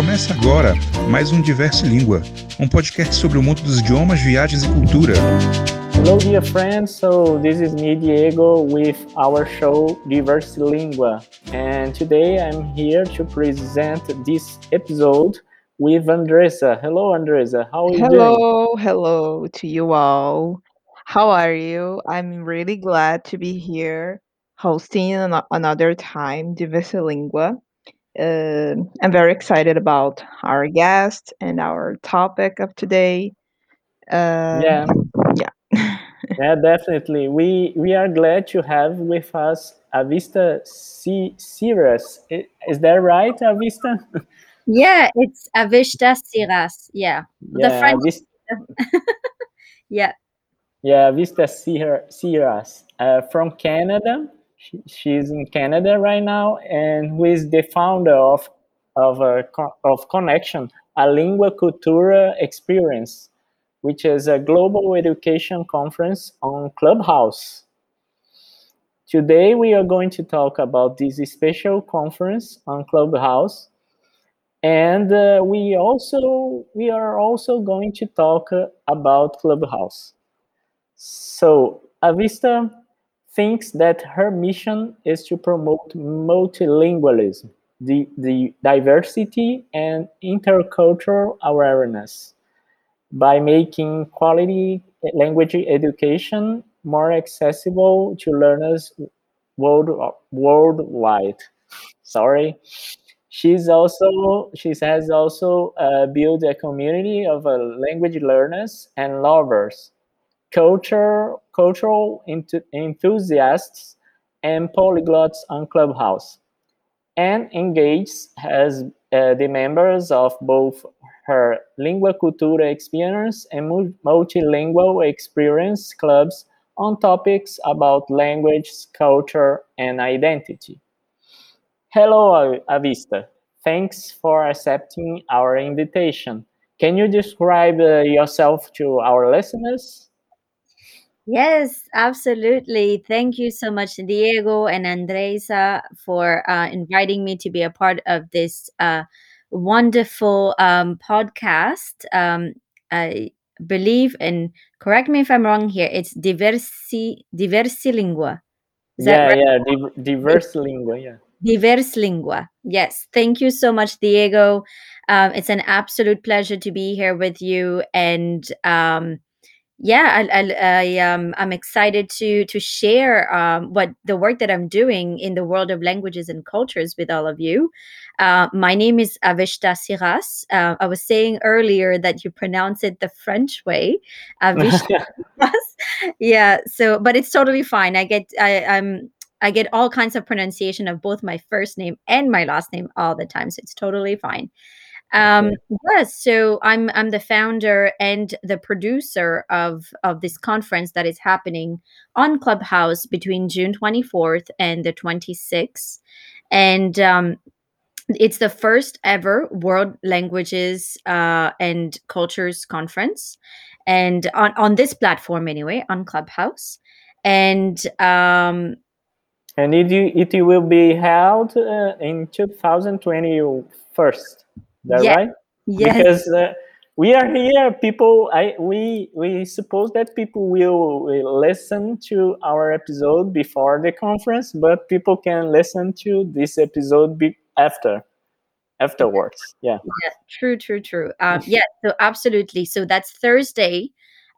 Começa agora mais um Diverse Língua, um podcast sobre o mundo dos idiomas, viagens e cultura. Hello, dear friends. So this is me, Diego, with our show Diverse Língua, and today I'm here to present this episode with Andressa. Hello, Andressa. How are you hello, doing? Hello, to you all. How are you? I'm really glad to be here hosting an- another time Diverse Língua. Uh, I'm very excited about our guest and our topic of today. Uh, yeah, yeah. yeah, definitely. We we are glad to have with us Avista C- Siras. Is that right, Avista? Yeah, it's Avista Siras. Yeah, yeah the French. Avista, yeah, yeah, Avista Siras uh, from Canada. She, she's in Canada right now, and who is the founder of of uh, of Connection, a lingua cultura experience, which is a global education conference on Clubhouse. Today we are going to talk about this special conference on Clubhouse, and uh, we also we are also going to talk uh, about Clubhouse. So Avista thinks that her mission is to promote multilingualism, the, the diversity and intercultural awareness by making quality language education more accessible to learners world, worldwide. Sorry. She's also she has also uh, built a community of uh, language learners and lovers culture, cultural enthusiasts and polyglots on Clubhouse, and engages as uh, the members of both her Lingua Cultura experience and multilingual experience clubs on topics about language, culture, and identity. Hello, Avista. Thanks for accepting our invitation. Can you describe uh, yourself to our listeners? Yes, absolutely. Thank you so much, Diego and Andresa, for uh, inviting me to be a part of this uh, wonderful um, podcast. Um, I believe, and correct me if I'm wrong here, it's diversi, diversi lingua. Is yeah, right? yeah, Div- diverse lingua, yeah. Diverse lingua. Yes. Thank you so much, Diego. Um, it's an absolute pleasure to be here with you. And um, yeah I, I, I um i'm excited to to share um what the work that i'm doing in the world of languages and cultures with all of you. Uh, my name is avishta siras. Uh, i was saying earlier that you pronounce it the french way avishta yeah so but it's totally fine. I get i i'm I get all kinds of pronunciation of both my first name and my last name all the time, so it's totally fine. Um. Yes, so I'm I'm the founder and the producer of of this conference that is happening on Clubhouse between June 24th and the 26th, and um, it's the first ever World Languages uh, and Cultures conference, and on on this platform anyway on Clubhouse, and um, and it it will be held uh, in 2021 first that yeah. right? Yes. Because uh, we are here, people. I we we suppose that people will, will listen to our episode before the conference, but people can listen to this episode be, after afterwards. Yeah. Yeah. True. True. True. Um, yeah. So absolutely. So that's Thursday,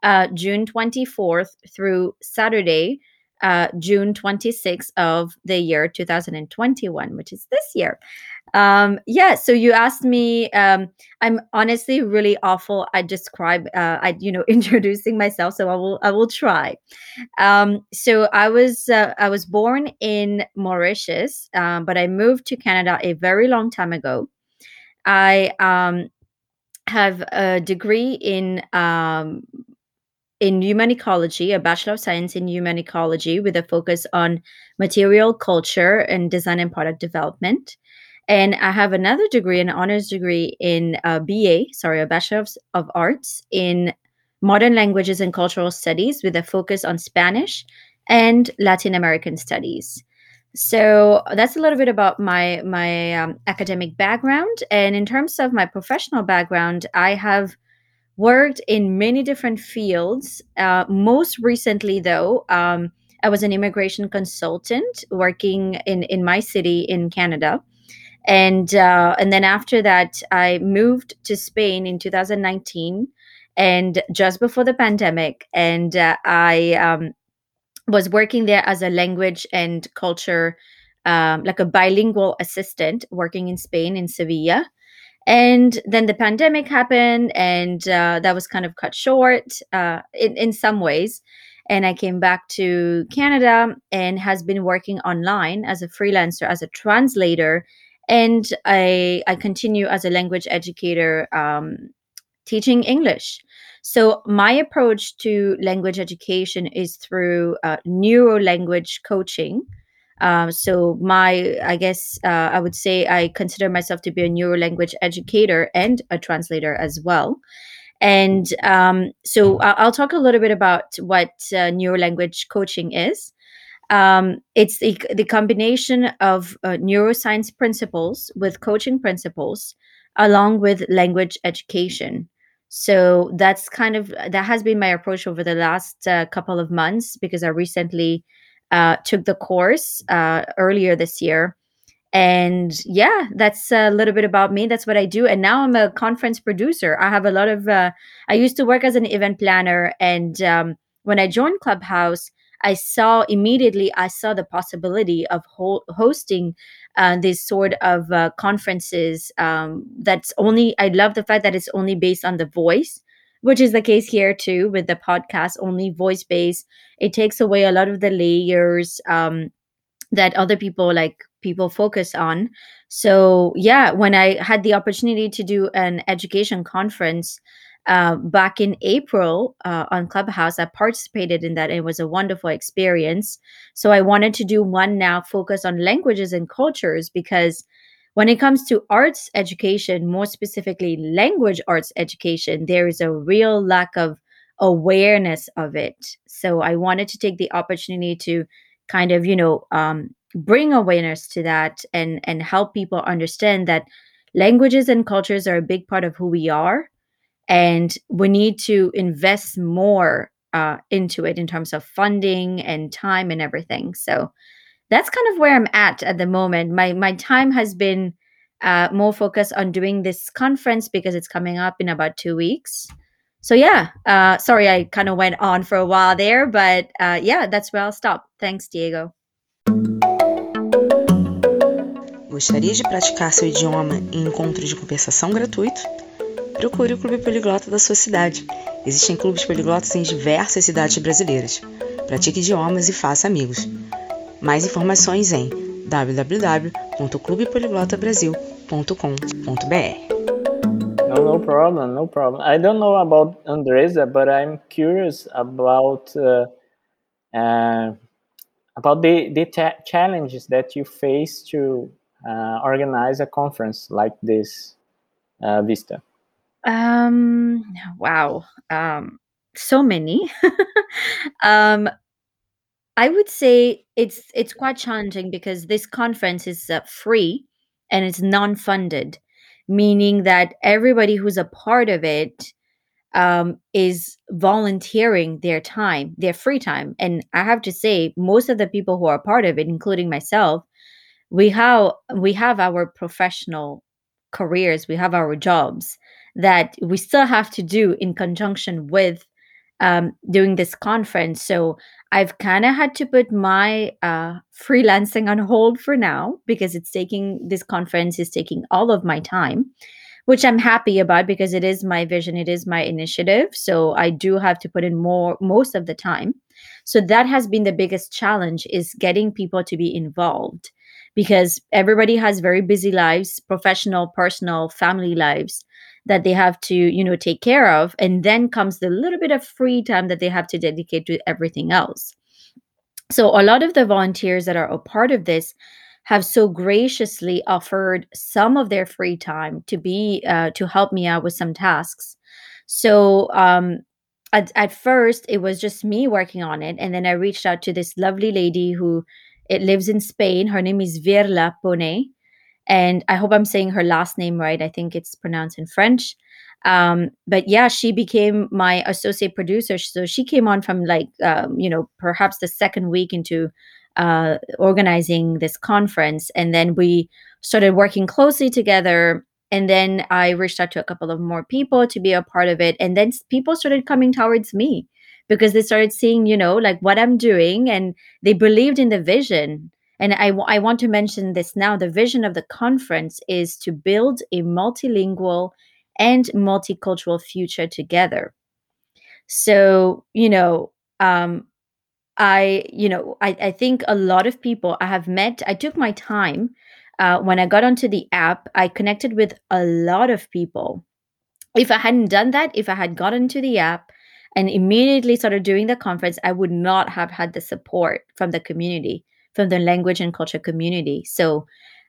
uh, June twenty fourth through Saturday, uh, June 26th of the year 2021, which is this year. Um, yeah, so you asked me. Um, I'm honestly really awful at describe, uh, I you know, introducing myself. So I will, I will try. Um, so I was, uh, I was born in Mauritius, um, but I moved to Canada a very long time ago. I um, have a degree in um, in human ecology, a Bachelor of Science in human ecology with a focus on material culture and design and product development. And I have another degree, an honors degree in a BA, sorry, a Bachelor of, of Arts in modern languages and cultural studies with a focus on Spanish and Latin American studies. So that's a little bit about my my um, academic background, and in terms of my professional background, I have worked in many different fields. Uh, most recently, though, um, I was an immigration consultant working in in my city in Canada, and uh, and then after that, I moved to Spain in 2019, and just before the pandemic, and uh, I um, was working there as a language and culture, um, like a bilingual assistant, working in Spain in Sevilla. And then the pandemic happened, and uh, that was kind of cut short uh, in in some ways. And I came back to Canada and has been working online as a freelancer, as a translator, and I I continue as a language educator, um, teaching English. So, my approach to language education is through uh, neuro language coaching. Um, so, my, I guess uh, I would say I consider myself to be a neuro language educator and a translator as well. And um, so, I'll talk a little bit about what uh, neuro language coaching is. Um, it's the, the combination of uh, neuroscience principles with coaching principles along with language education. So that's kind of that has been my approach over the last uh, couple of months because I recently uh, took the course uh, earlier this year. And yeah, that's a little bit about me. That's what I do. And now I'm a conference producer. I have a lot of, uh, I used to work as an event planner. And um, when I joined Clubhouse, I saw immediately, I saw the possibility of ho- hosting uh, these sort of uh, conferences um, that's only i love the fact that it's only based on the voice which is the case here too with the podcast only voice based. It takes away a lot of the layers um, that other people like people focus on. So yeah when i had the opportunity to do an education conference uh, back in April uh, on Clubhouse. I participated in that. It was a wonderful experience. So I wanted to do one now focus on languages and cultures because when it comes to arts education, more specifically language arts education, there is a real lack of awareness of it. So I wanted to take the opportunity to kind of, you know, um, bring awareness to that and and help people understand that languages and cultures are a big part of who we are and we need to invest more uh, into it in terms of funding and time and everything. So that's kind of where i'm at at the moment. My my time has been uh, more focused on doing this conference because it's coming up in about two weeks. So yeah uh, sorry i kind of went on for a while there but uh, yeah that's where i'll stop. Thanks diego. Gostaria de praticar seu idioma em encontros de conversação gratuito? Procure o Clube Poliglota da sua cidade. Existem clubes poliglotas em diversas cidades brasileiras. Pratique idiomas e faça amigos. Mais informações em www.clubepoliglotabrasil.com.br. No, no problem, no problem. I don't know about Andresa, but I'm curious about uh, uh, about the the challenges that you face to uh, organize a conference like this, uh, Vista. Um, wow. Um, so many. um, I would say it's it's quite challenging because this conference is uh, free and it's non-funded, meaning that everybody who's a part of it um, is volunteering their time, their free time. And I have to say, most of the people who are part of it, including myself, we have we have our professional careers, we have our jobs that we still have to do in conjunction with um, doing this conference. So I've kind of had to put my uh, freelancing on hold for now because it's taking this conference is taking all of my time, which I'm happy about because it is my vision, it is my initiative. So I do have to put in more most of the time. So that has been the biggest challenge is getting people to be involved because everybody has very busy lives, professional, personal, family lives that they have to you know take care of and then comes the little bit of free time that they have to dedicate to everything else so a lot of the volunteers that are a part of this have so graciously offered some of their free time to be uh, to help me out with some tasks so um at, at first it was just me working on it and then i reached out to this lovely lady who It lives in Spain. Her name is Virla Pone. And I hope I'm saying her last name right. I think it's pronounced in French. Um, but yeah, she became my associate producer. So she came on from like, um, you know, perhaps the second week into uh, organizing this conference. And then we started working closely together. And then I reached out to a couple of more people to be a part of it. And then people started coming towards me because they started seeing, you know, like what I'm doing and they believed in the vision. And I, I want to mention this now. The vision of the conference is to build a multilingual and multicultural future together. So, you know, um, I, you know, I, I think a lot of people I have met, I took my time uh, when I got onto the app, I connected with a lot of people. If I hadn't done that, if I had gotten to the app and immediately started doing the conference, I would not have had the support from the community, from the language and culture community. So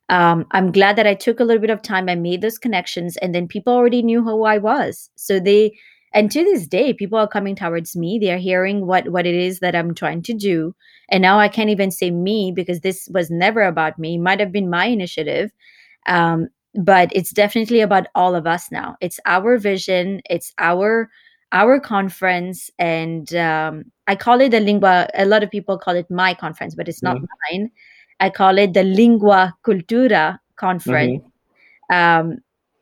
um, I'm glad that I took a little bit of time. I made those connections, and then people already knew who I was. So they, and to this day, people are coming towards me. They are hearing what what it is that I'm trying to do, and now I can't even say me because this was never about me. It might have been my initiative, um, but it's definitely about all of us now. It's our vision. It's our our conference and um, i call it the lingua a lot of people call it my conference but it's not mm-hmm. mine i call it the lingua cultura conference mm-hmm. um,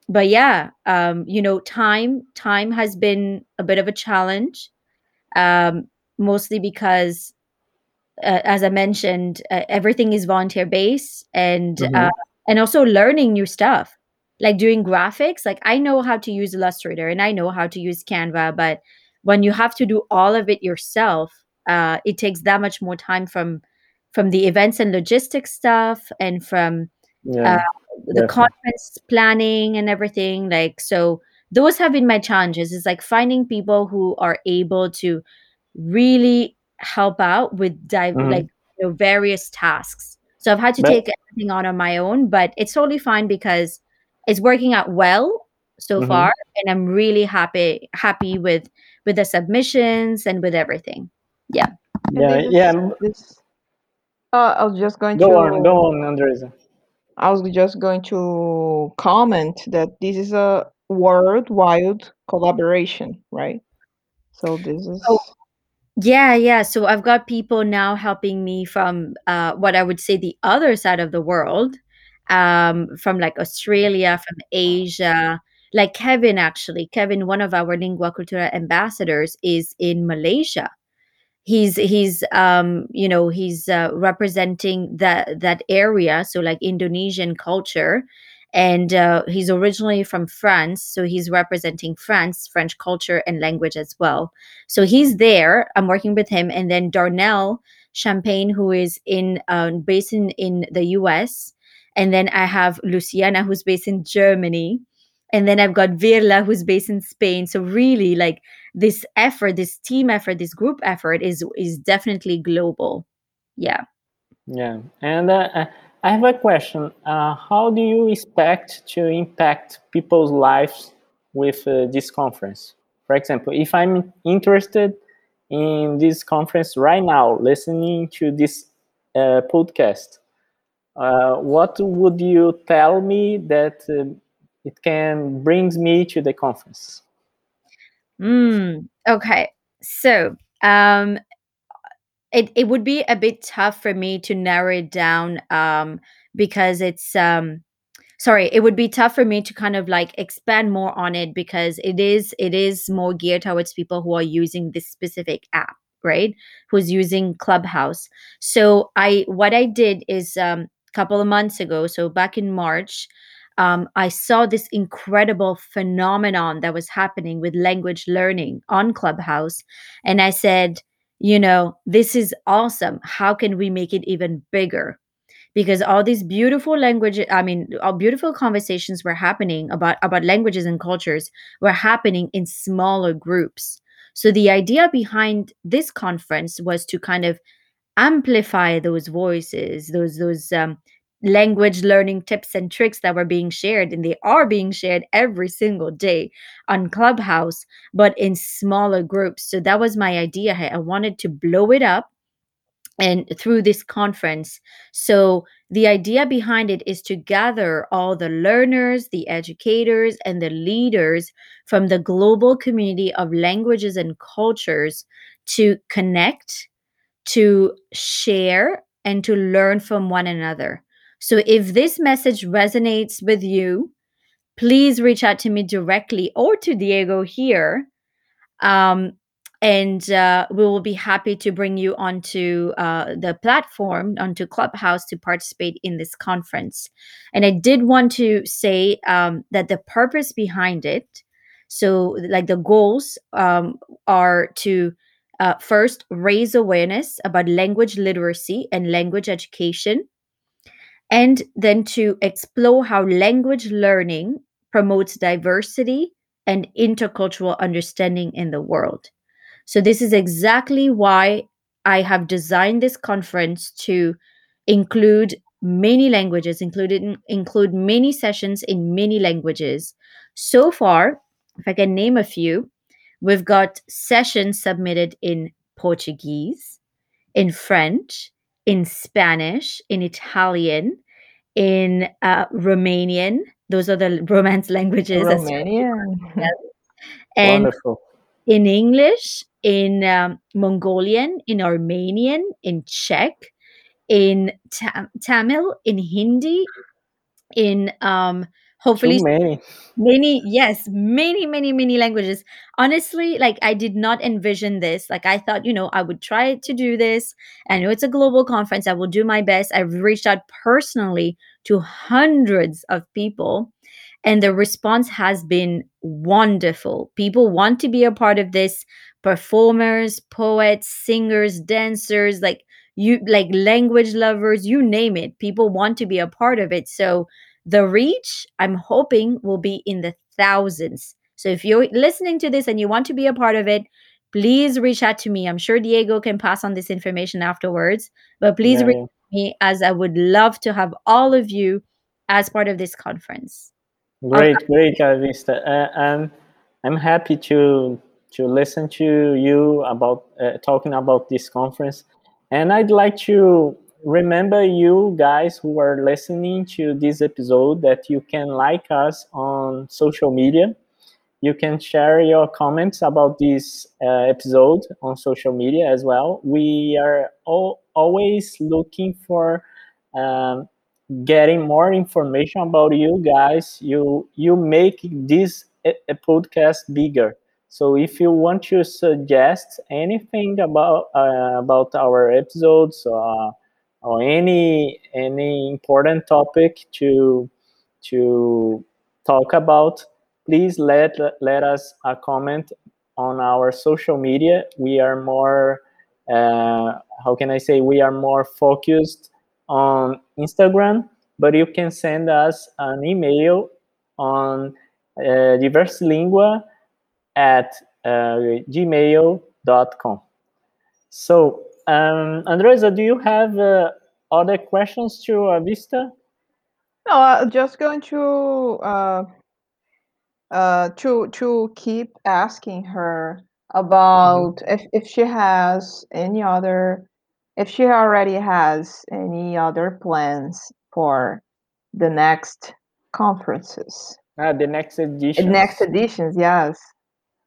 but yeah um, you know time time has been a bit of a challenge um, mostly because uh, as i mentioned uh, everything is volunteer based and mm-hmm. uh, and also learning new stuff like doing graphics like i know how to use illustrator and i know how to use canva but when you have to do all of it yourself uh, it takes that much more time from from the events and logistics stuff and from yeah, uh, the conference planning and everything like so those have been my challenges. Is like finding people who are able to really help out with dive mm-hmm. like you know, various tasks. So i've had to but, take everything on on my own but it's totally fine because it's working out well so mm-hmm. far and i'm really happy happy with with the submissions and with everything. Yeah. Yeah yeah uh, i was just going go to on go on andres i was just going to comment that this is a worldwide collaboration right? So this is oh, yeah yeah. So i've got people now helping me from uh, what i would say the other side of the world um, from like Australia, from Asia. Like Kevin, actually, Kevin, one of our Lingua Cultura ambassadors, is in Malaysia. He's he's um, you know he's uh, representing that that area, so like Indonesian culture, and uh, he's originally from France, so he's representing France, French culture and language as well. So he's there. I'm working with him, and then Darnell Champagne, who is in uh, based in in the U.S. And then I have Luciana, who's based in Germany. And then I've got Virla, who's based in Spain. So really, like this effort, this team effort, this group effort is is definitely global. Yeah. Yeah, and uh, uh, I have a question. Uh, how do you expect to impact people's lives with uh, this conference? For example, if I'm interested in this conference right now, listening to this uh, podcast, uh, what would you tell me that uh, it can brings me to the conference? Mm, okay, so um, it it would be a bit tough for me to narrow it down um, because it's um, sorry it would be tough for me to kind of like expand more on it because it is it is more geared towards people who are using this specific app right? Who's using clubhouse. So i what i did is um couple of months ago, so back in March, um, I saw this incredible phenomenon that was happening with language learning on Clubhouse. And I said, you know, this is awesome. How can we make it even bigger? Because all these beautiful language, I mean, all beautiful conversations were happening about, about languages and cultures were happening in smaller groups. So the idea behind this conference was to kind of amplify those voices those those um, language learning tips and tricks that were being shared and they are being shared every single day on clubhouse but in smaller groups so that was my idea i wanted to blow it up and through this conference. So the idea behind it is to gather all the learners, the educators, and the leaders from the global community of languages and cultures to connect, to share, and to learn from one another. So if this message resonates with you, please reach out to me directly or to Diego here. Um, and uh, we will be happy to bring you onto uh, the platform, onto Clubhouse to participate in this conference. And I did want to say um, that the purpose behind it, so like the goals um, are to uh, first raise awareness about language literacy and language education, and then to explore how language learning promotes diversity and intercultural understanding in the world. So, this is exactly why I have designed this conference to include many languages, included include many sessions in many languages. So far, if I can name a few, we've got sessions submitted in Portuguese, in French, in Spanish, in Italian, in uh, Romanian. Those are the Romance languages. Romanian. And Wonderful. in English, in um, Mongolian, in Armenian, in Czech, in Tam- Tamil, in Hindi, in um, hopefully Too many. many yes many many many languages. Honestly like i did not envision this. Like i thought you know i would try to do this. I know it's a global conference. I will do my best. I've reached out personally to hundreds of people and the response has been wonderful. People want to be a part of this. Performers poets singers dancers like you like language lovers you name it. People want to be a part of it. So the reach i'm hoping will be in the thousands. So if you're listening to this and you want to be a part of it please reach out to me. I'm sure diego can pass on this information afterwards but please Yeah, reach out to me as i would love to have all of you as part of this conference. Great, great, Vista. Uh, and I'm happy to to listen to you about uh, talking about this conference. And I'd like to remember you guys who are listening to this episode that you can like us on social media. You can share your comments about this uh, episode on social media as well. We are all, always looking for um, getting more information about you guys you you make this a, a podcast bigger so if you want to suggest anything about uh, about our episodes uh, or any any important topic to to talk about please let let us a comment on our social media we are more uh, how can i say we are more focused on Instagram, but you can send us an email on uh, diverselingua at uh, gmail.com. So, um, Andresa, do you have uh, other questions to Avista? No, I'm just going to uh, uh, to to keep asking her about if if she has any other if she already has any other plans for the next conferences, Ah, the next edition. next editions. Yes,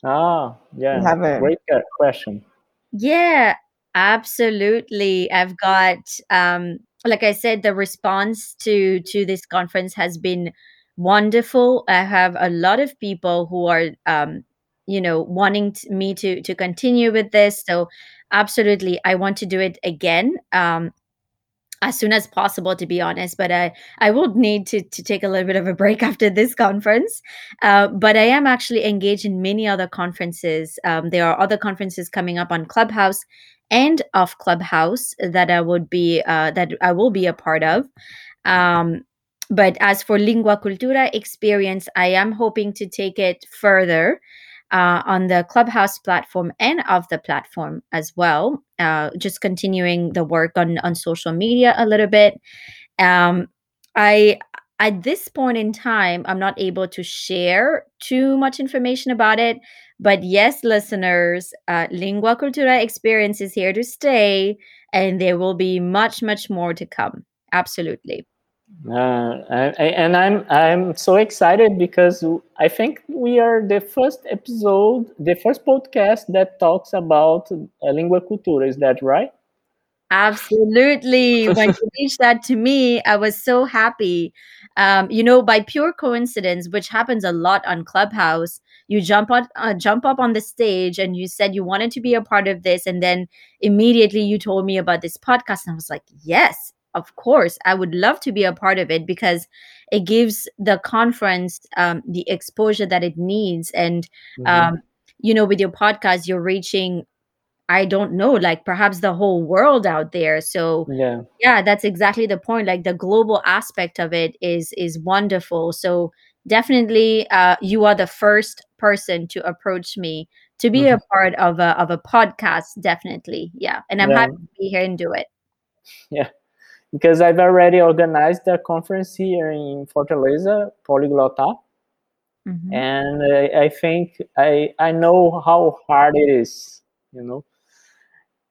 Ah, yeah. have a- Great uh, question. Yeah, absolutely. I've got um like I said the response to to this conference has been wonderful. I have a lot of people who are um you know wanting t- me to to continue with this. So absolutely I want to do it again. Um as soon as possible to be honest but i i will need to to take a little bit of a break after this conference uh, but i am actually engaged in many other conferences um, there are other conferences coming up on clubhouse and off clubhouse that i would be uh, that i will be a part of um, but as for lingua cultura experience i am hoping to take it further uh, on the clubhouse platform and of the platform as well uh, just continuing the work on on social media a little bit um, i at this point in time, I'm not able to share too much information about it. But yes, listeners, uh, Lingua Cultura experience is here to stay, and there will be much, much more to come. Absolutely. Uh, I, and I'm I'm so excited because I think we are the first episode, the first podcast that talks about uh, lingua cultura. Is that right? Absolutely. when you reached that to me, I was so happy. Um, you know, by pure coincidence, which happens a lot on Clubhouse, you jump on uh, jump up on the stage and you said you wanted to be a part of this, and then immediately you told me about this podcast, and I was like, yes, of course, I would love to be a part of it because it gives the conference um, the exposure that it needs, and mm-hmm. um, you know, with your podcast, you're reaching I don't know, like perhaps the whole world out there. So yeah, yeah, that's exactly the point. Like the global aspect of it is is wonderful. So definitely, uh, you are the first person to approach me to be mm-hmm. a part of a of a podcast. Definitely, yeah, and I'm yeah. happy to be here and do it. Yeah, because I've already organized a conference here in Fortaleza, Poliglota. Mm-hmm. And I, I think I I know how hard it is, you know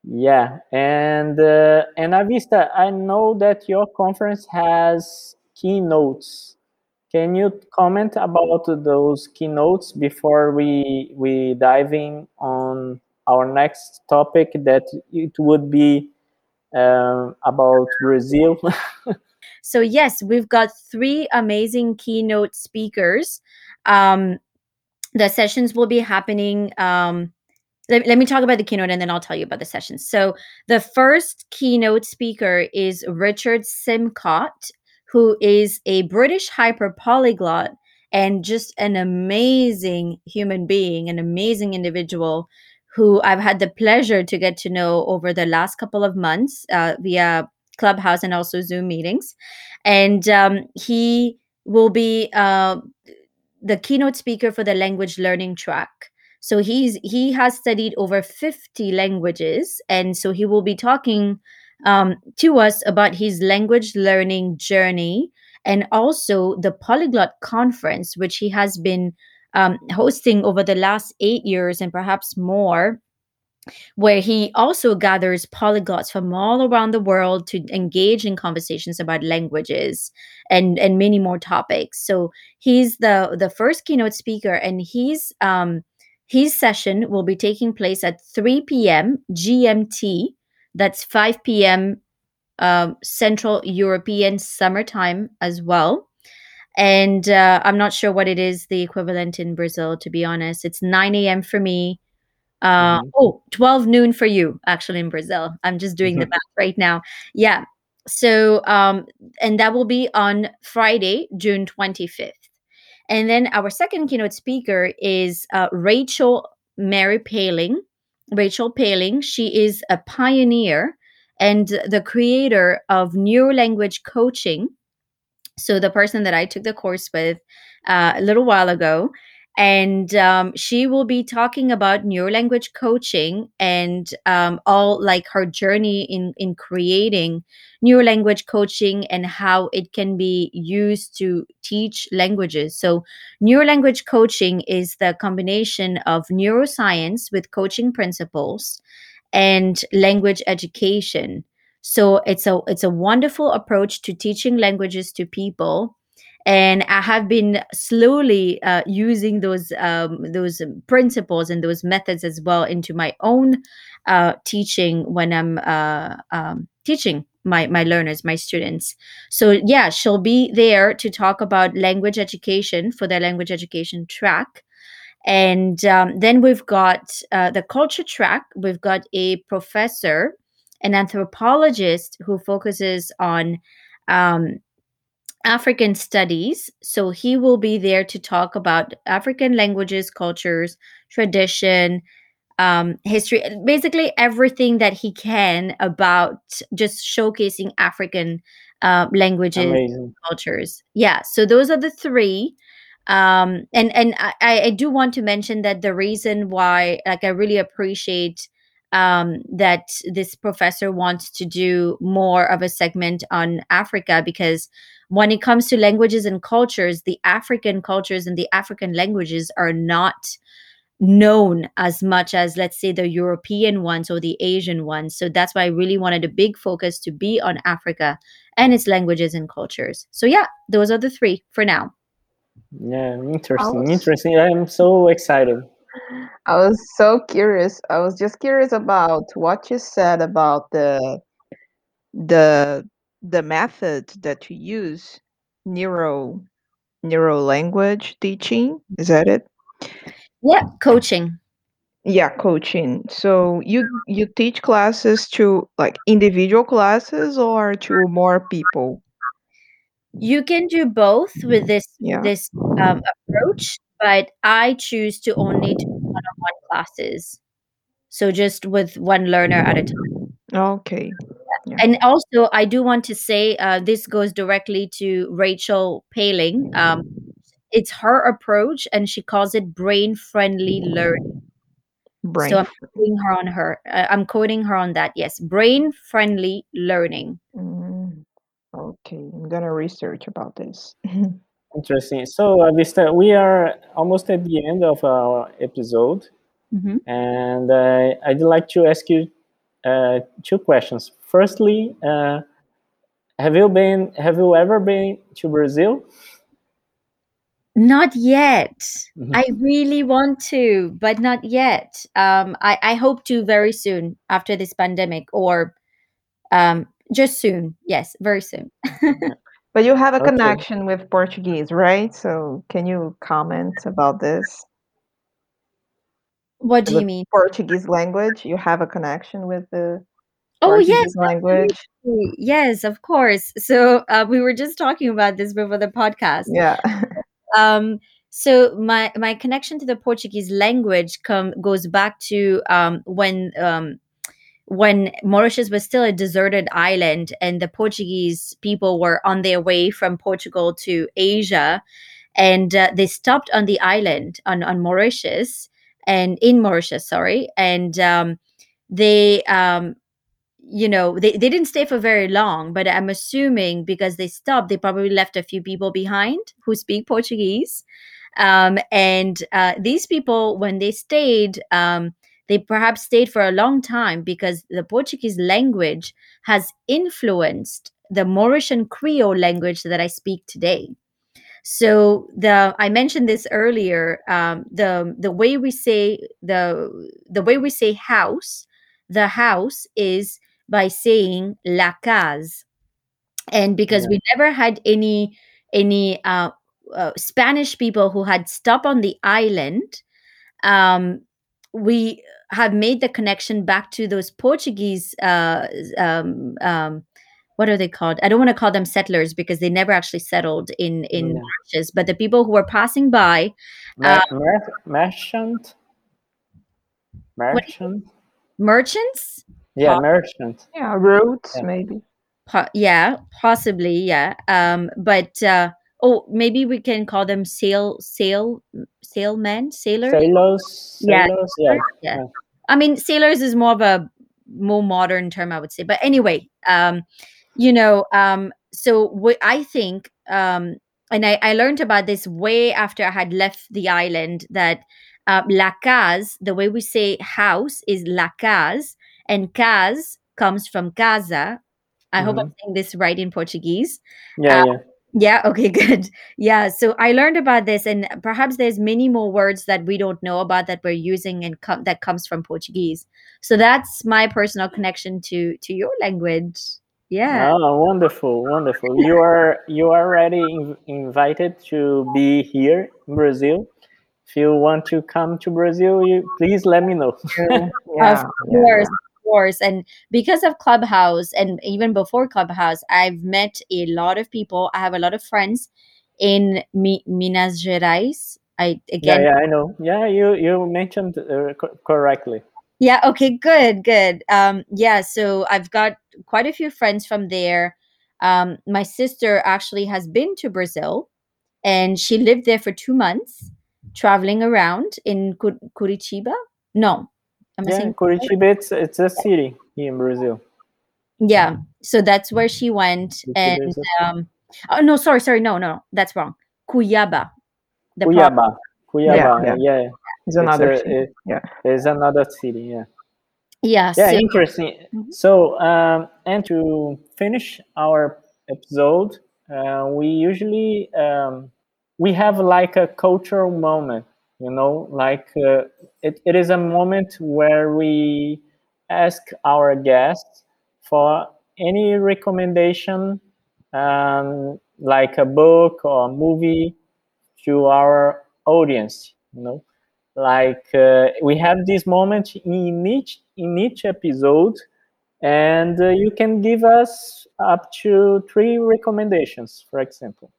yeah, and uh, and Avista, I know that your conference has keynotes. Can you comment about those keynotes before we we dive in on our next topic? That it would be um, about Brazil. so yes, we've got three amazing keynote speakers. Um, the sessions will be happening. Um, let, let me talk about the keynote and then I'll tell you about the sessions. So, the first keynote speaker is Richard Simcott, who is a British hyper polyglot and just an amazing human being, an amazing individual who I've had the pleasure to get to know over the last couple of months uh, via Clubhouse and also Zoom meetings. And um, he will be uh, the keynote speaker for the language learning track. So he's he has studied over 50 languages, and so he will be talking um, to us about his language learning journey and also the Polyglot Conference, which he has been um, hosting over the last eight years and perhaps more where he also gathers polyglots from all around the world to engage in conversations about languages and and many more topics. So he's the the first keynote speaker and he's um his session will be taking place at 3 p.m. GMT. That's 5 p.m. Um, Central European summertime as well. And uh, I'm not sure what it is the equivalent in Brazil, to be honest. It's 9 a.m. for me. Uh, mm-hmm. Oh, 12 noon for you, actually, in Brazil. I'm just doing mm-hmm. the math right now. Yeah. So, um, and that will be on Friday, June 25th. And then our second keynote speaker is uh, Rachel Mary Paling. Rachel Paling, she is a pioneer and the creator of neurolanguage coaching. So, the person that I took the course with uh, a little while ago, and um, she will be talking about neurolanguage coaching and um, all like her journey in in creating neurolanguage coaching and how it can be used to teach languages. So neurolanguage coaching is the combination of neuroscience with coaching principles and language education. So it's a it's a wonderful approach to teaching languages to people and I have been slowly uh, using those um, those principles and those methods as well into my own uh, teaching when I'm uh, um, teaching my my learners, my students. So yeah, she'll be there to talk about language education for their language education track. And um, then we've got uh, the culture track. We've got a professor, an anthropologist who focuses on um, African studies. So he will be there to talk about African languages, cultures, tradition, um, history, basically everything that he can about just showcasing African uh, languages, Amazing. cultures. Yeah. So those are the three. Um, and and I, I do want to mention that the reason why, like, I really appreciate um, that this professor wants to do more of a segment on Africa because when it comes to languages and cultures, the African cultures and the African languages are not known as much as let's say the European ones or the Asian ones. So that's why I really wanted a big focus to be on Africa and its languages and cultures. So yeah, those are the three for now. Yeah, interesting. Interesting. I'm so excited. I was so curious. I was just curious about what you said about the the the method that you use neuro neuro language teaching. Is that it? Yeah, coaching. Yeah, coaching. So you you teach classes to like individual classes or to more people? You can do both with this Yeah. this um, approach, but I choose to only do one-on-one classes. So just with one learner at a time. Okay. Yeah. And also, I do want to say uh, this goes directly to Rachel Paling. Um, it's her approach, and she calls it brain-friendly learning. Brain. So I'm quoting her on her. Uh, I'm quoting her on that. Yes, brain-friendly learning. Mm, okay, I'm gonna research about this. Interesting. So, uh, Vista, we are almost at the end of our episode, Mhm. and uh, I'd like to ask you uh, two questions. Firstly, uh, have you been? Have you ever been to Brazil? Not yet. Mhm. I really want to, but not yet. Um, I, I hope to very soon after this pandemic, or um, just soon. Yes, very soon. But you have a Okay. connection with Portuguese, right? So can you comment about this? what do you mean? Portuguese language, you have a connection with the Oh yes, Portuguese language? absolutely. yes, of course. So uh, we were just talking about this before the podcast. Yeah. um so my my connection to the portuguese language come goes back to um when um when mauritius was still a deserted island and the portuguese people were on their way from portugal to asia and uh, they stopped on the island on on mauritius and in mauritius sorry and um they um you know they, they didn't stay for very long but i'm assuming because they stopped they probably left a few people behind who speak portuguese. Um, and uh, these people when they stayed um, they perhaps stayed for a long time because the portuguese language has influenced the mauritian creole language that i speak today so the i mentioned this earlier um, the the way we say the the way we say house the house is by saying la case and because Yeah. we never had any any uh, uh, spanish people who had stopped on the island um, we have made the connection back to those portuguese uh, um, um, what are they called i don't want to call them settlers because they never actually settled in in Yeah. Mauritius, but the people who were passing by Mer- mer- merchant. Merchant. merchants Yeah, Uh, merchant. yeah, roots Yeah. maybe. Po- yeah, possibly, yeah. Um, but uh, oh, maybe we can call them sail, sail, sailmen, sailors. Sailors. Yeah. Sailors. Yeah. yeah. yeah. I mean, sailors is more of a more modern term, I would say. But anyway, um, you know, um, so what I think, um, and I, I learned about this way after I had left the island that uh, la casa the way we say house is la casa and case comes from casa. I hope I'm saying this right in Portuguese. Yeah. Uh, yeah. Yeah, okay, good. Yeah, so I learned about this and perhaps there's many more words that we don't know about that we're using and com- that comes from Portuguese. So that's my personal connection to to your language. Yeah. Oh, wonderful, wonderful. You are you are already in, invited to be here in Brazil. If you want to come to Brazil, you please let me know. Yeah, of course, of course. And because of Clubhouse and even before Clubhouse, I've met a lot of people. I have a lot of friends in Mi- Minas Gerais. I Yeah, again yeah, I know. Yeah, you you mentioned uh, co- correctly. Yeah, okay, good, good. Um, yeah, so I've got quite a few friends from there. Um, my sister actually has been to Brazil and she lived there for two months, traveling around in Cur- Curitiba. No, Am I Yeah, saying Curitiba, it's, it's a city here in Brazil. yeah so that's where she went Curitiba and um oh no sorry sorry no no that's wrong Cuiabá the pro- Cuiabá. Cuiabá, Yeah, yeah. yeah. yeah. It's another a- city. it- yeah. There's another city, yeah. yeah, Yeah, so- interesting. Mhm. So, um, and to finish our episode, uh, we usually um, we have like a cultural moment. You know, like uh, it, it is a moment where we ask our guests for any recommendation, um, like a book or a movie, to our audience. You know, like uh, we have this moment in each in each episode and uh, you can give us up to three recommendations for example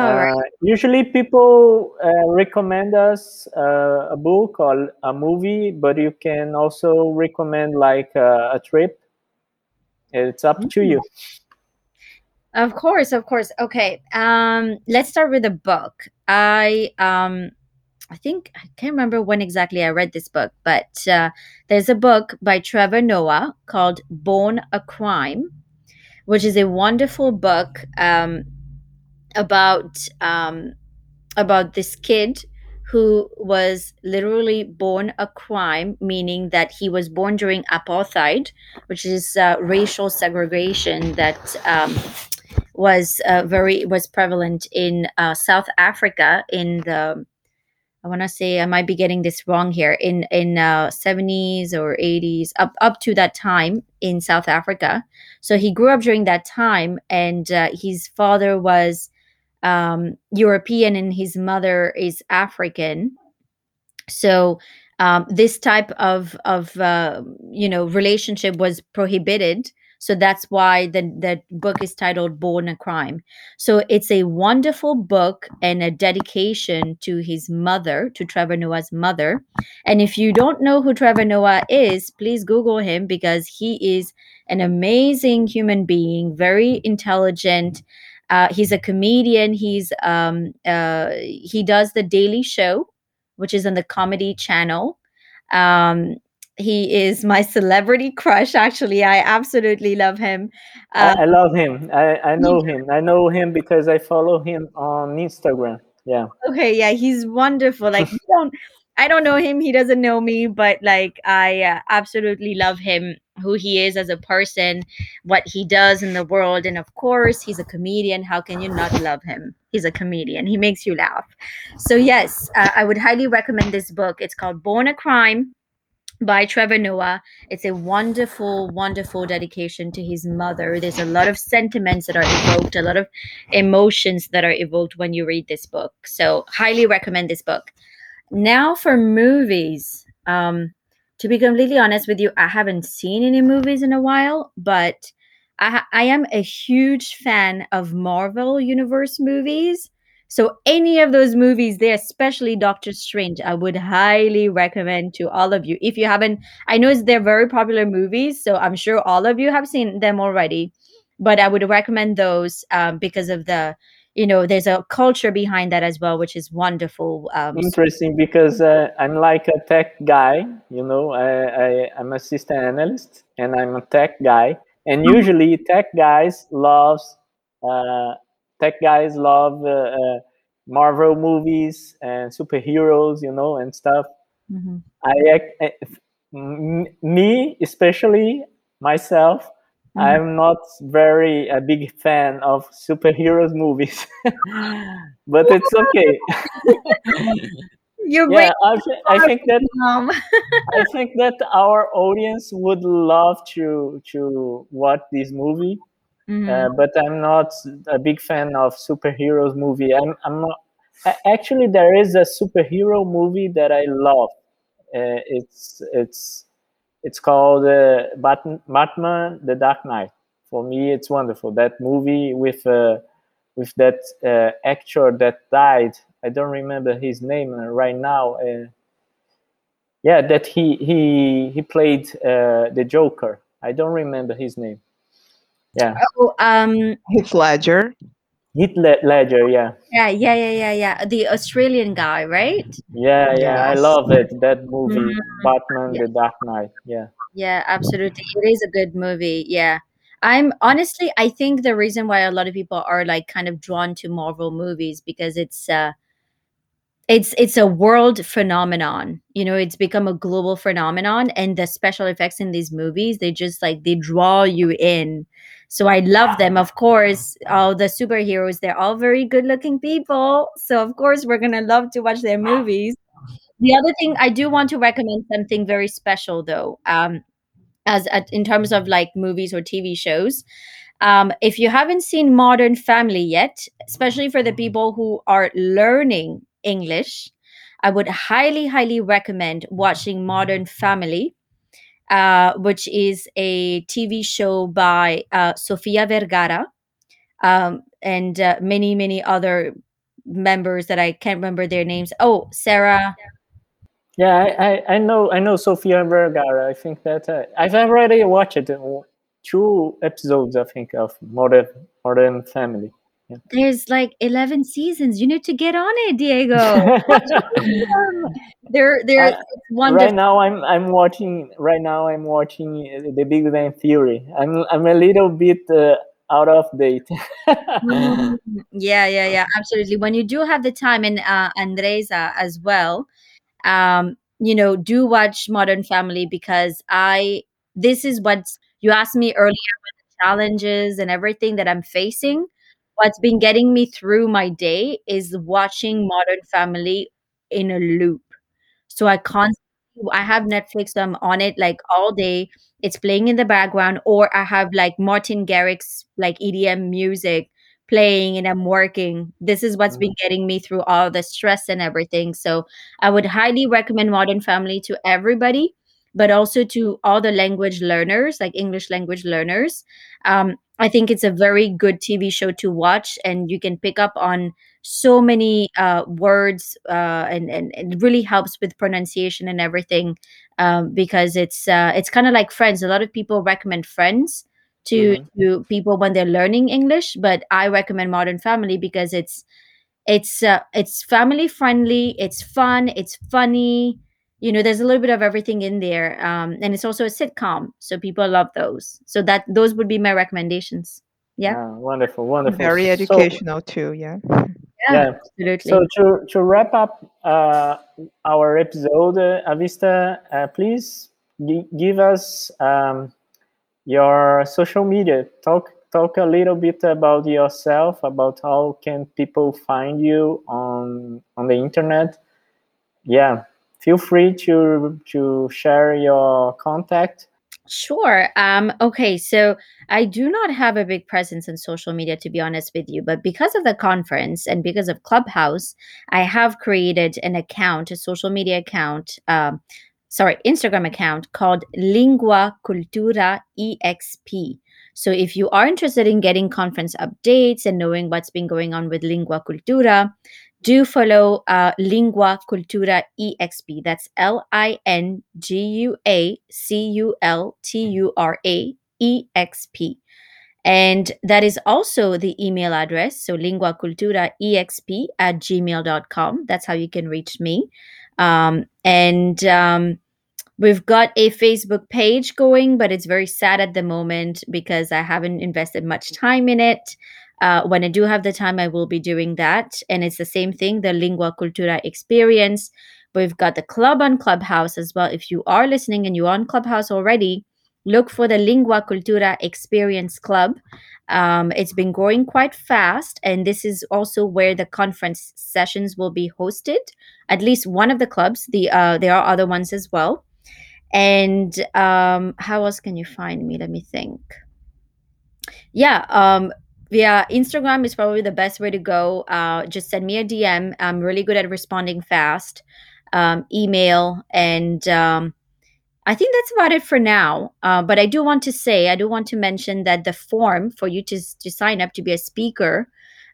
all right uh, usually people uh, recommend us uh, a book or a movie but you can also recommend like uh, a trip it's up to you Of course, of course. Okay. Um let's start with a book. I um I think I can't remember when exactly I read this book, but uh, there's a book by Trevor Noah called Born a Crime, which is a wonderful book um, about um, about this kid who was literally born a crime, meaning that he was born during apartheid, which is uh, racial segregation that um, was uh, very was prevalent in uh, South Africa in the I want to say I might be getting this wrong here in in uh, 70s or 80s up up to that time in South Africa. So he grew up during that time, and uh, his father was um, European and his mother is African. So um, this type of of uh, you know relationship was prohibited. So that's why the the book is titled "Born a Crime." So it's a wonderful book and a dedication to his mother, to Trevor Noah's mother. And if you don't know who Trevor Noah is, please Google him because he is an amazing human being, very intelligent. Uh, he's a comedian. He's um, uh, he does the Daily Show, which is on the Comedy Channel. Um, he is my celebrity crush. Actually, I absolutely love him. Uh, I, I love him I, I know him i know him because i follow him on instagram yeah okay yeah he's wonderful like don't i don't know him he doesn't know me but like i uh, absolutely love him who he is as a person what he does in the world and of course he's a comedian how can you not love him he's a comedian he makes you laugh so yes uh, i would highly recommend this book it's called born a crime by Trevor Noah. It's a wonderful, wonderful dedication to his mother. There's a lot of sentiments that are evoked, a lot of emotions that are evoked when you read this book. So, highly recommend this book. Now, for movies. Um, to be completely honest with you, I haven't seen any movies in a while, but I, I am a huge fan of Marvel Universe movies. So any of those movies there, especially Doctor Strange, I would highly recommend to all of you. If you haven't, I know they're very popular movies, so I'm sure all of you have seen them already. But I would recommend those um, because of the, you know, there's a culture behind that as well, which is wonderful. Um, interesting because uh, i'm like a tech guy you know I, I i'm a system analyst and i'm a tech guy and usually tech guys loves uh, tech guys love uh, uh, marvel movies and superheroes you know and stuff mhm. i eh, me especially myself Mhm. i'm not very a big fan of superheroes movies but it's okay You're yeah I, I think that i think that our audience would love to to watch this movie Mhm. uh, but i'm not a big fan of superheroes movie i'm, I'm not actually there is a superhero movie that i love uh, it's it's it's called uh, Bat- batman the dark knight. For me it's wonderful. That movie with uh, with that uh, actor that died i don't remember his name uh, right now uh, yeah that he he he played uh, the joker. I don't remember his name. Yeah. Oh, um, Heath Ledger. Heath Le- Ledger, yeah, Yeah, yeah, yeah, yeah, yeah. The Australian guy, right? yeah, yeah. I love it. That movie, Mhm. Batman: Yeah. The Dark Knight. Yeah. Yeah, absolutely. It is a good movie. Yeah. I'm honestly, I think the reason why a lot of people are like kind of drawn to Marvel movies because it's uh it's it's a world phenomenon. You know, it's become a global phenomenon and the special effects in these movies, they just like they draw you in. So I love them. Of course, all the superheroes, they're all very good-looking people. So of course, we're going to love to watch their movies. The other thing I do want to recommend something very special though. Um as at, in terms of like movies or TV shows. Um, if you haven't seen Modern Family yet, especially for the people who are learning English, I would highly, highly recommend watching Modern Family, uh, which is a TV show by uh, Sofia Vergara um, and uh, many, many other members that I can't remember their names. Oh, Sarah. Yeah, I, I, know I know Sofia Vergara. I think that uh, I've already watched two episodes. I think of Modern Modern Family. There's like 11 seasons. You need to get on it, Diego. They're they're Uh, one right now, I'm I'm watching. Right now, I'm watching uh, The Big Bang Theory. I'm I'm a little bit uh, out of date. Mm, yeah, yeah, yeah, absolutely. When you do have the time, and uh, Andresa as well, um, you know, do watch Modern Family because I this is what you asked me earlier with the challenges and everything that I'm facing. What's been getting me through my day is watching Modern Family in a loop. So I constantly I have Netflix, so I'm on it like all day. It's playing in the background, or I have like Martin Garrix's like EDM music playing and I'm working. This is what's been getting me through all the stress and everything. So I would highly recommend Modern Family to everybody, but also to all the language learners, like English language learners. Um, I think it's a very good TV show to watch, and you can pick up on so many uh, words, uh, and, and it really helps with pronunciation and everything. Um, because it's uh, it's kind of like Friends. A lot of people recommend Friends to Mhm. to people when they're learning English, but I recommend Modern Family because it's it's uh, it's family friendly, it's fun, it's funny. You know, there's a little bit of everything in there, um, and it's also a sitcom, so people love those. So that those would be my recommendations. Yeah, Ah, wonderful, wonderful. Very So- educational too. Yeah. yeah. absolutely. So to to wrap up uh, our episode, uh, Avista, uh, please gi- give us um, your social media. Talk talk a little bit about yourself, about how can people find you on on the internet. Yeah, feel free to to share your contact. Sure. Um, okay, so I do not have a big presence in social media, to be honest with you, but because of the conference and because of Clubhouse, I have created an account, a social media account, um, sorry, Instagram account called Lingua Cultura EXP. So if you are interested in getting conference updates and knowing what's been going on with Lingua Cultura, do follow uh, Lingua Cultura EXP. That's L I N G U A C U L T U R A E X P. And that is also the email address. So linguaculturaexp at gmail.com. That's how you can reach me. Um, and um, we've got a Facebook page going, but it's very sad at the moment because I haven't invested much time in it. Uh, when I do have the time, I will be doing that. And it's the same thing the Lingua Cultura experience. We've got the club on Clubhouse as well. If you are listening and you're on Clubhouse already, look for the Lingua Cultura Experience Club. Um, it's been growing quite fast, and this is also where the conference sessions will be hosted. At least one of the clubs. The uh, there are other ones as well. And um, how else can you find me? Let me think. Yeah, um, via Instagram is probably the best way to go. Uh, just send me a DM. I'm really good at responding fast. Um, email and um, I think that's about it for now. Uh, but I do want to say, I do want to mention that the form for you to to sign up to be a speaker,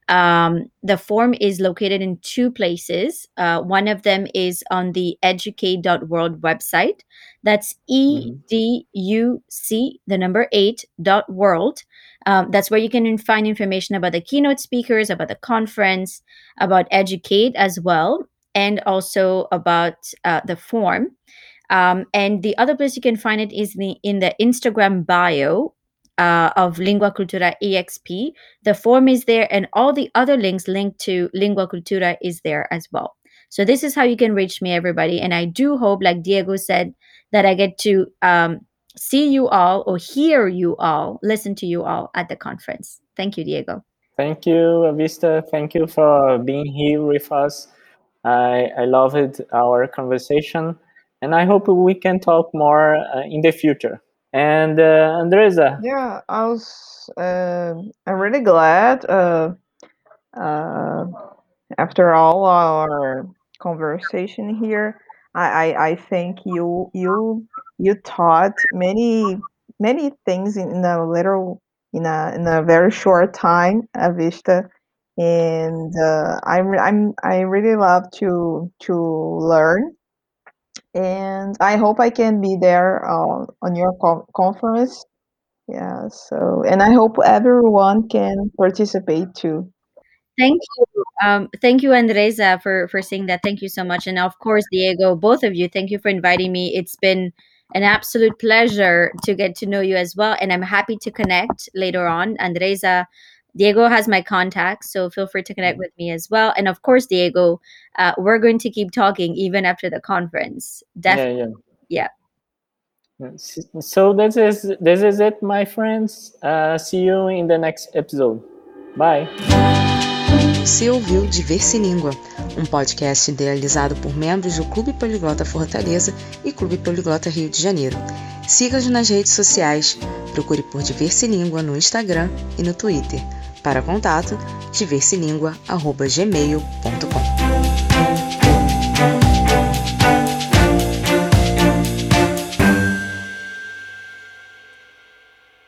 um, the form is located in two places. Uh, one of them is on the educate.world website. That's E D U C, the number eight dot world. Um, that's where you can find information about the keynote speakers, about the conference, about Educate as well, and also about uh, the form. Um, and the other place you can find it is the, in the Instagram bio uh, of Lingua Cultura EXP. The form is there, and all the other links linked to Lingua Cultura is there as well. So this is how you can reach me, everybody. And I do hope, like Diego said, that I get to um, see you all or hear you all, listen to you all at the conference. Thank you, Diego. Thank you, Avista. Thank you for being here with us. I, I loved our conversation, and I hope we can talk more uh, in the future. And uh, Andresa. Yeah, I was. Uh, I'm really glad. Uh, uh, after all our conversation here, I, I, I think you you you taught many many things in a little in a in a very short time, Avista, and uh, I'm I'm I really love to to learn, and I hope I can be there uh, on your co- conference. Yeah. So, and I hope everyone can participate too. Thank you. Um, thank you, Andresa, for for saying that. Thank you so much, and of course, Diego, both of you. Thank you for inviting me. It's been an absolute pleasure to get to know you as well, and I'm happy to connect later on. Andresa, Diego has my contact, so feel free to connect with me as well. And of course, Diego, uh, we're going to keep talking even after the conference. Definitely. Yeah, yeah. So this is this is it, my friends. Uh, see you in the next episode. Bye. Você ouviu Diversa Língua, um podcast idealizado por membros do Clube Poliglota Fortaleza e Clube Poliglota Rio de Janeiro. Siga-nos nas redes sociais, procure por Diversa Língua no Instagram e no Twitter. Para contato, diversilingua.gmail.com.